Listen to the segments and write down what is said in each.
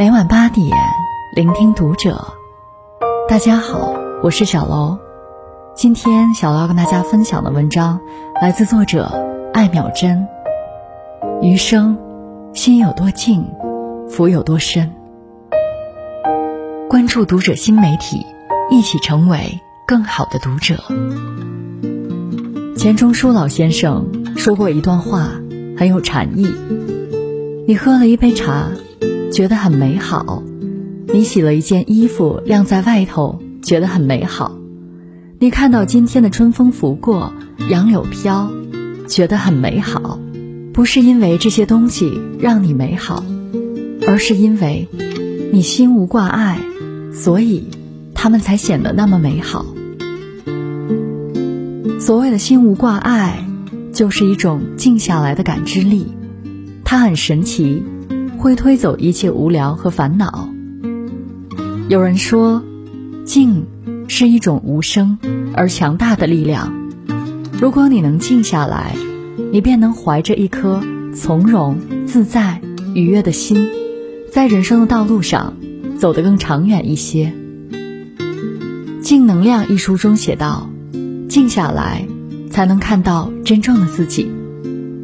每晚八点，聆听读者。大家好，我是小楼。今天小楼要跟大家分享的文章来自作者艾淼真。余生，心有多静，福有多深。关注读者新媒体，一起成为更好的读者。钱钟书老先生说过一段话，很有禅意。你喝了一杯茶。觉得很美好，你洗了一件衣服晾在外头，觉得很美好。你看到今天的春风拂过，杨柳飘，觉得很美好。不是因为这些东西让你美好，而是因为你心无挂碍，所以他们才显得那么美好。所谓的心无挂碍，就是一种静下来的感知力，它很神奇。会推走一切无聊和烦恼。有人说，静是一种无声而强大的力量。如果你能静下来，你便能怀着一颗从容、自在、愉悦的心，在人生的道路上走得更长远一些。《静能量》一书中写道：“静下来，才能看到真正的自己。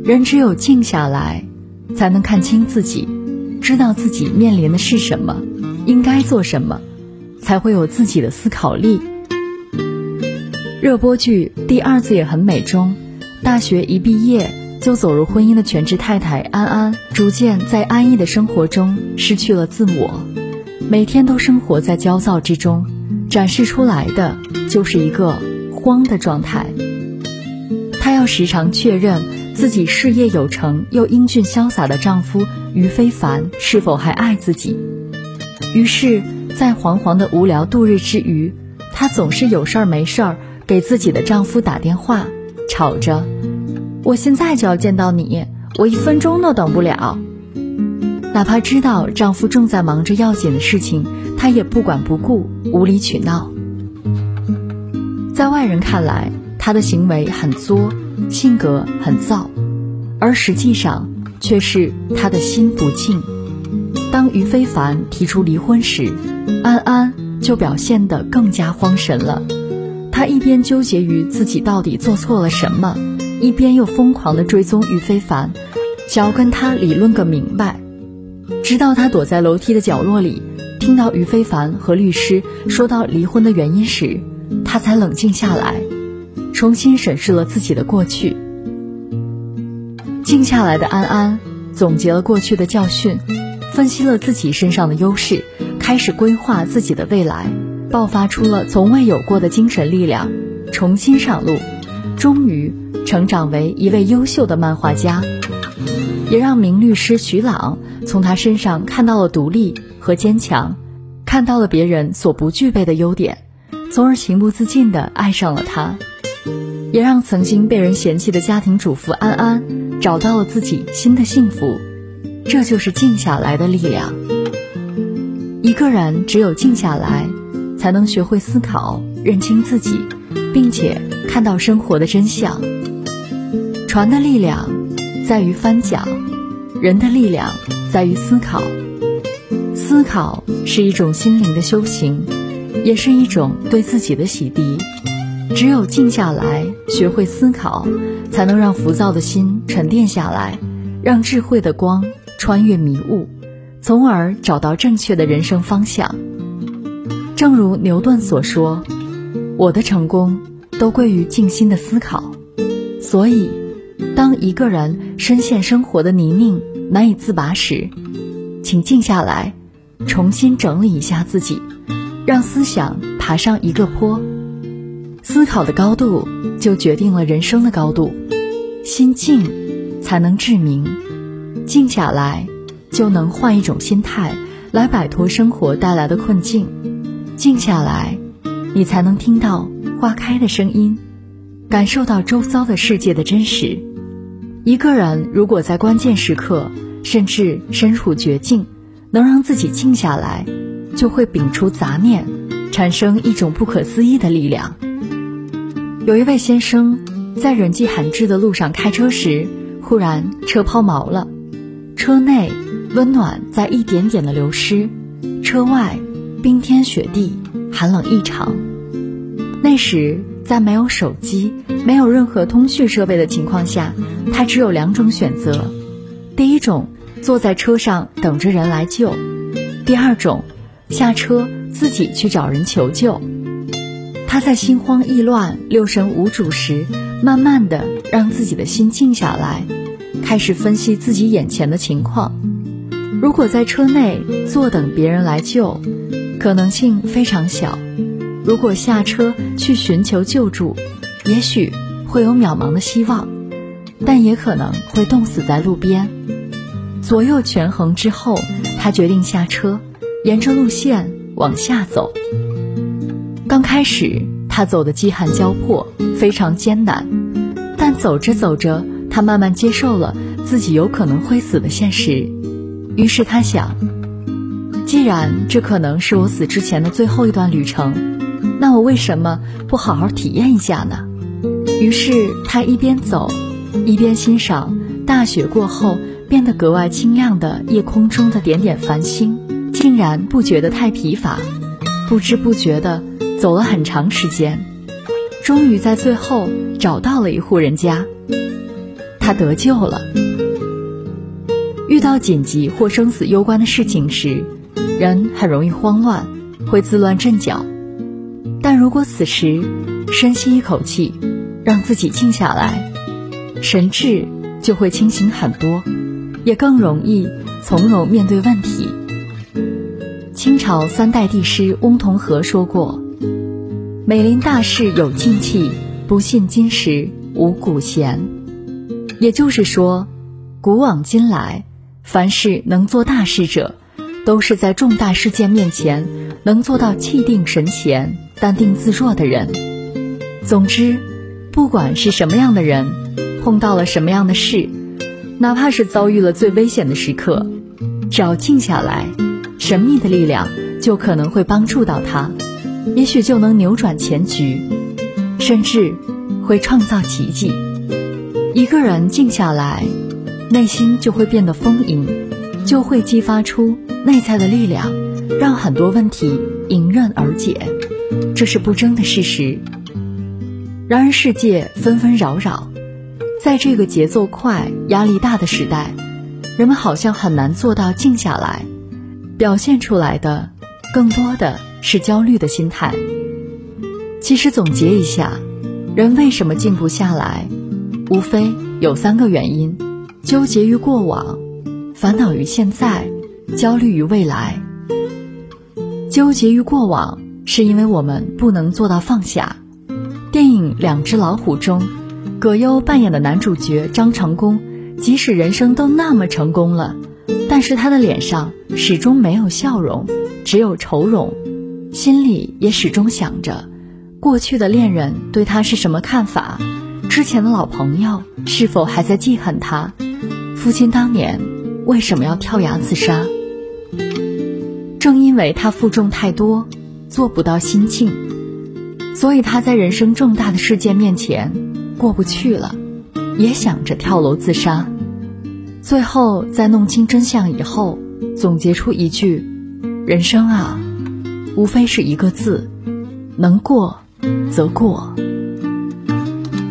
人只有静下来，才能看清自己。”知道自己面临的是什么，应该做什么，才会有自己的思考力。热播剧《第二次也很美》中，大学一毕业就走入婚姻的全职太太安安，逐渐在安逸的生活中失去了自我，每天都生活在焦躁之中，展示出来的就是一个慌的状态。她要时常确认。自己事业有成又英俊潇洒的丈夫于非凡是否还爱自己？于是，在惶惶的无聊度日之余，她总是有事儿没事儿给自己的丈夫打电话，吵着：“我现在就要见到你，我一分钟都等不了。”哪怕知道丈夫正在忙着要紧的事情，她也不管不顾，无理取闹。在外人看来，她的行为很作。性格很躁，而实际上却是他的心不静。当于非凡提出离婚时，安安就表现得更加慌神了。她一边纠结于自己到底做错了什么，一边又疯狂地追踪于非凡，想要跟他理论个明白。直到她躲在楼梯的角落里，听到于非凡和律师说到离婚的原因时，她才冷静下来。重新审视了自己的过去，静下来的安安总结了过去的教训，分析了自己身上的优势，开始规划自己的未来，爆发出了从未有过的精神力量，重新上路，终于成长为一位优秀的漫画家，也让名律师徐朗从他身上看到了独立和坚强，看到了别人所不具备的优点，从而情不自禁地爱上了他。也让曾经被人嫌弃的家庭主妇安安找到了自己新的幸福，这就是静下来的力量。一个人只有静下来，才能学会思考、认清自己，并且看到生活的真相。船的力量在于翻桨，人的力量在于思考。思考是一种心灵的修行，也是一种对自己的洗涤。只有静下来，学会思考，才能让浮躁的心沉淀下来，让智慧的光穿越迷雾，从而找到正确的人生方向。正如牛顿所说：“我的成功都归于静心的思考。”所以，当一个人深陷生活的泥泞难以自拔时，请静下来，重新整理一下自己，让思想爬上一个坡。思考的高度就决定了人生的高度，心静才能志明，静下来就能换一种心态来摆脱生活带来的困境，静下来，你才能听到花开的声音，感受到周遭的世界的真实。一个人如果在关键时刻，甚至身处绝境，能让自己静下来，就会摒除杂念，产生一种不可思议的力量。有一位先生在人迹罕至的路上开车时，忽然车抛锚了，车内温暖在一点点的流失，车外冰天雪地，寒冷异常。那时在没有手机、没有任何通讯设备的情况下，他只有两种选择：第一种，坐在车上等着人来救；第二种，下车自己去找人求救。他在心慌意乱、六神无主时，慢慢的让自己的心静下来，开始分析自己眼前的情况。如果在车内坐等别人来救，可能性非常小；如果下车去寻求救助，也许会有渺茫的希望，但也可能会冻死在路边。左右权衡之后，他决定下车，沿着路线往下走。刚开始，他走的饥寒交迫，非常艰难。但走着走着，他慢慢接受了自己有可能会死的现实。于是他想，既然这可能是我死之前的最后一段旅程，那我为什么不好好体验一下呢？于是他一边走，一边欣赏大雪过后变得格外清亮的夜空中的点点繁星，竟然不觉得太疲乏，不知不觉的。走了很长时间，终于在最后找到了一户人家。他得救了。遇到紧急或生死攸关的事情时，人很容易慌乱，会自乱阵脚。但如果此时深吸一口气，让自己静下来，神智就会清醒很多，也更容易从容面对问题。清朝三代帝师翁同龢说过。美临大事有静气，不信今时无古贤。也就是说，古往今来，凡是能做大事者，都是在重大事件面前能做到气定神闲、淡定自若的人。总之，不管是什么样的人，碰到了什么样的事，哪怕是遭遇了最危险的时刻，只要静下来，神秘的力量就可能会帮助到他。也许就能扭转前局，甚至会创造奇迹。一个人静下来，内心就会变得丰盈，就会激发出内在的力量，让很多问题迎刃而解。这是不争的事实。然而，世界纷纷扰扰，在这个节奏快、压力大的时代，人们好像很难做到静下来，表现出来的更多的。是焦虑的心态。其实总结一下，人为什么静不下来，无非有三个原因：纠结于过往，烦恼于现在，焦虑于未来。纠结于过往，是因为我们不能做到放下。电影《两只老虎》中，葛优扮演的男主角张成功，即使人生都那么成功了，但是他的脸上始终没有笑容，只有愁容。心里也始终想着，过去的恋人对他是什么看法？之前的老朋友是否还在记恨他？父亲当年为什么要跳崖自杀？正因为他负重太多，做不到心静，所以他在人生重大的事件面前过不去了，也想着跳楼自杀。最后在弄清真相以后，总结出一句：人生啊。无非是一个字，能过则过。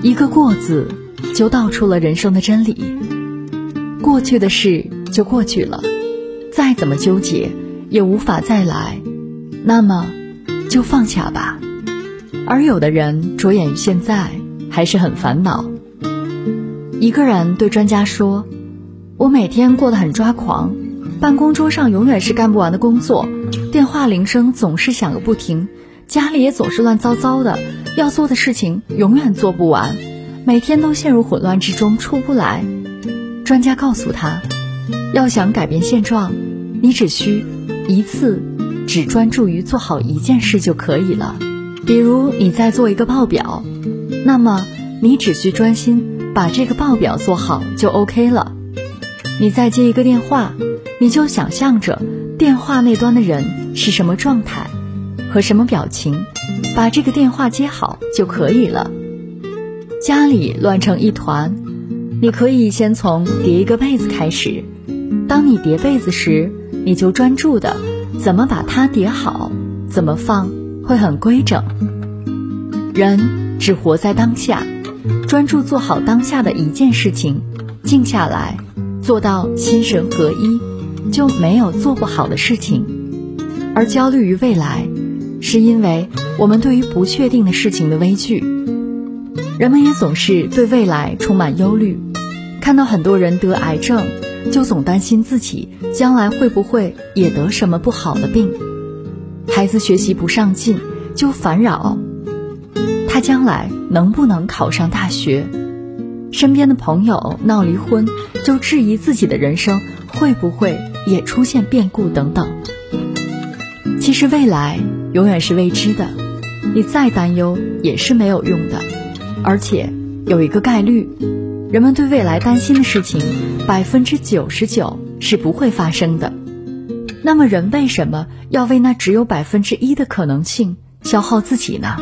一个“过”字，就道出了人生的真理。过去的事就过去了，再怎么纠结也无法再来，那么就放下吧。而有的人着眼于现在，还是很烦恼。一个人对专家说：“我每天过得很抓狂，办公桌上永远是干不完的工作。”电话铃声总是响个不停，家里也总是乱糟糟的，要做的事情永远做不完，每天都陷入混乱之中出不来。专家告诉他，要想改变现状，你只需一次只专注于做好一件事就可以了。比如你在做一个报表，那么你只需专心把这个报表做好就 OK 了。你再接一个电话，你就想象着。电话那端的人是什么状态和什么表情，把这个电话接好就可以了。家里乱成一团，你可以先从叠一个被子开始，当你叠被子时，你就专注的怎么把它叠好，怎么放会很规整。人只活在当下，专注做好当下的一件事情，静下来，做到心神合一，就没有做不好的事情。而焦虑于未来，是因为我们对于不确定的事情的畏惧。人们也总是对未来充满忧虑，看到很多人得癌症，就总担心自己将来会不会也得什么不好的病；孩子学习不上进，就烦扰他将来能不能考上大学；身边的朋友闹离婚，就质疑自己的人生会不会也出现变故等等。其实未来永远是未知的，你再担忧也是没有用的。而且有一个概率，人们对未来担心的事情，百分之九十九是不会发生的。那么人为什么要为那只有百分之一的可能性消耗自己呢？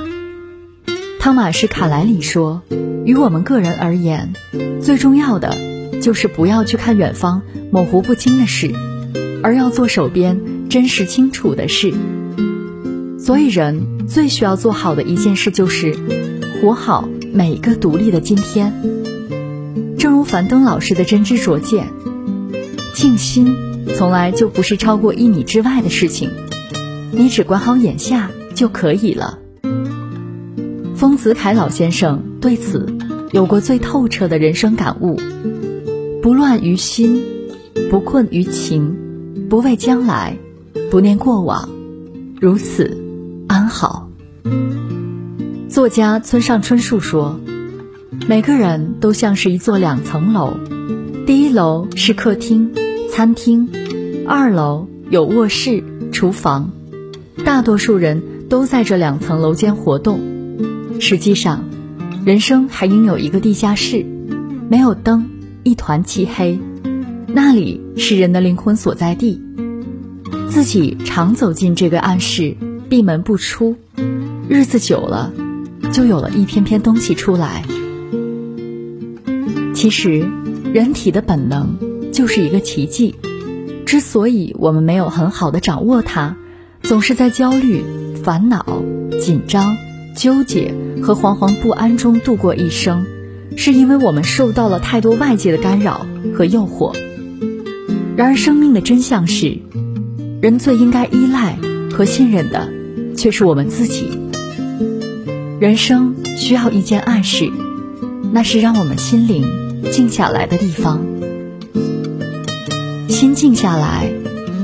汤马士·卡莱里说：“于我们个人而言，最重要的就是不要去看远方模糊不清的事，而要做手边真实清楚的事。所以，人最需要做好的一件事就是活好。”每一个独立的今天，正如樊登老师的真知灼见，静心从来就不是超过一米之外的事情，你只管好眼下就可以了。丰子恺老先生对此有过最透彻的人生感悟：不乱于心，不困于情，不畏将来，不念过往，如此安好。作家村上春树说：“每个人都像是一座两层楼，第一楼是客厅、餐厅，二楼有卧室、厨房。大多数人都在这两层楼间活动。实际上，人生还应有一个地下室，没有灯，一团漆黑，那里是人的灵魂所在地。自己常走进这个暗室，闭门不出，日子久了。”就有了一篇篇东西出来。其实，人体的本能就是一个奇迹。之所以我们没有很好的掌握它，总是在焦虑、烦恼、紧张、纠结和惶惶不安中度过一生，是因为我们受到了太多外界的干扰和诱惑。然而，生命的真相是，人最应该依赖和信任的，却是我们自己。人生需要一间暗室，那是让我们心灵静下来的地方。心静下来，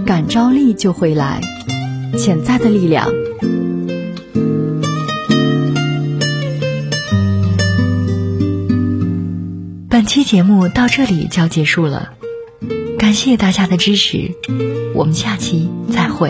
感召力就会来，潜在的力量。本期节目到这里就要结束了，感谢大家的支持，我们下期再会。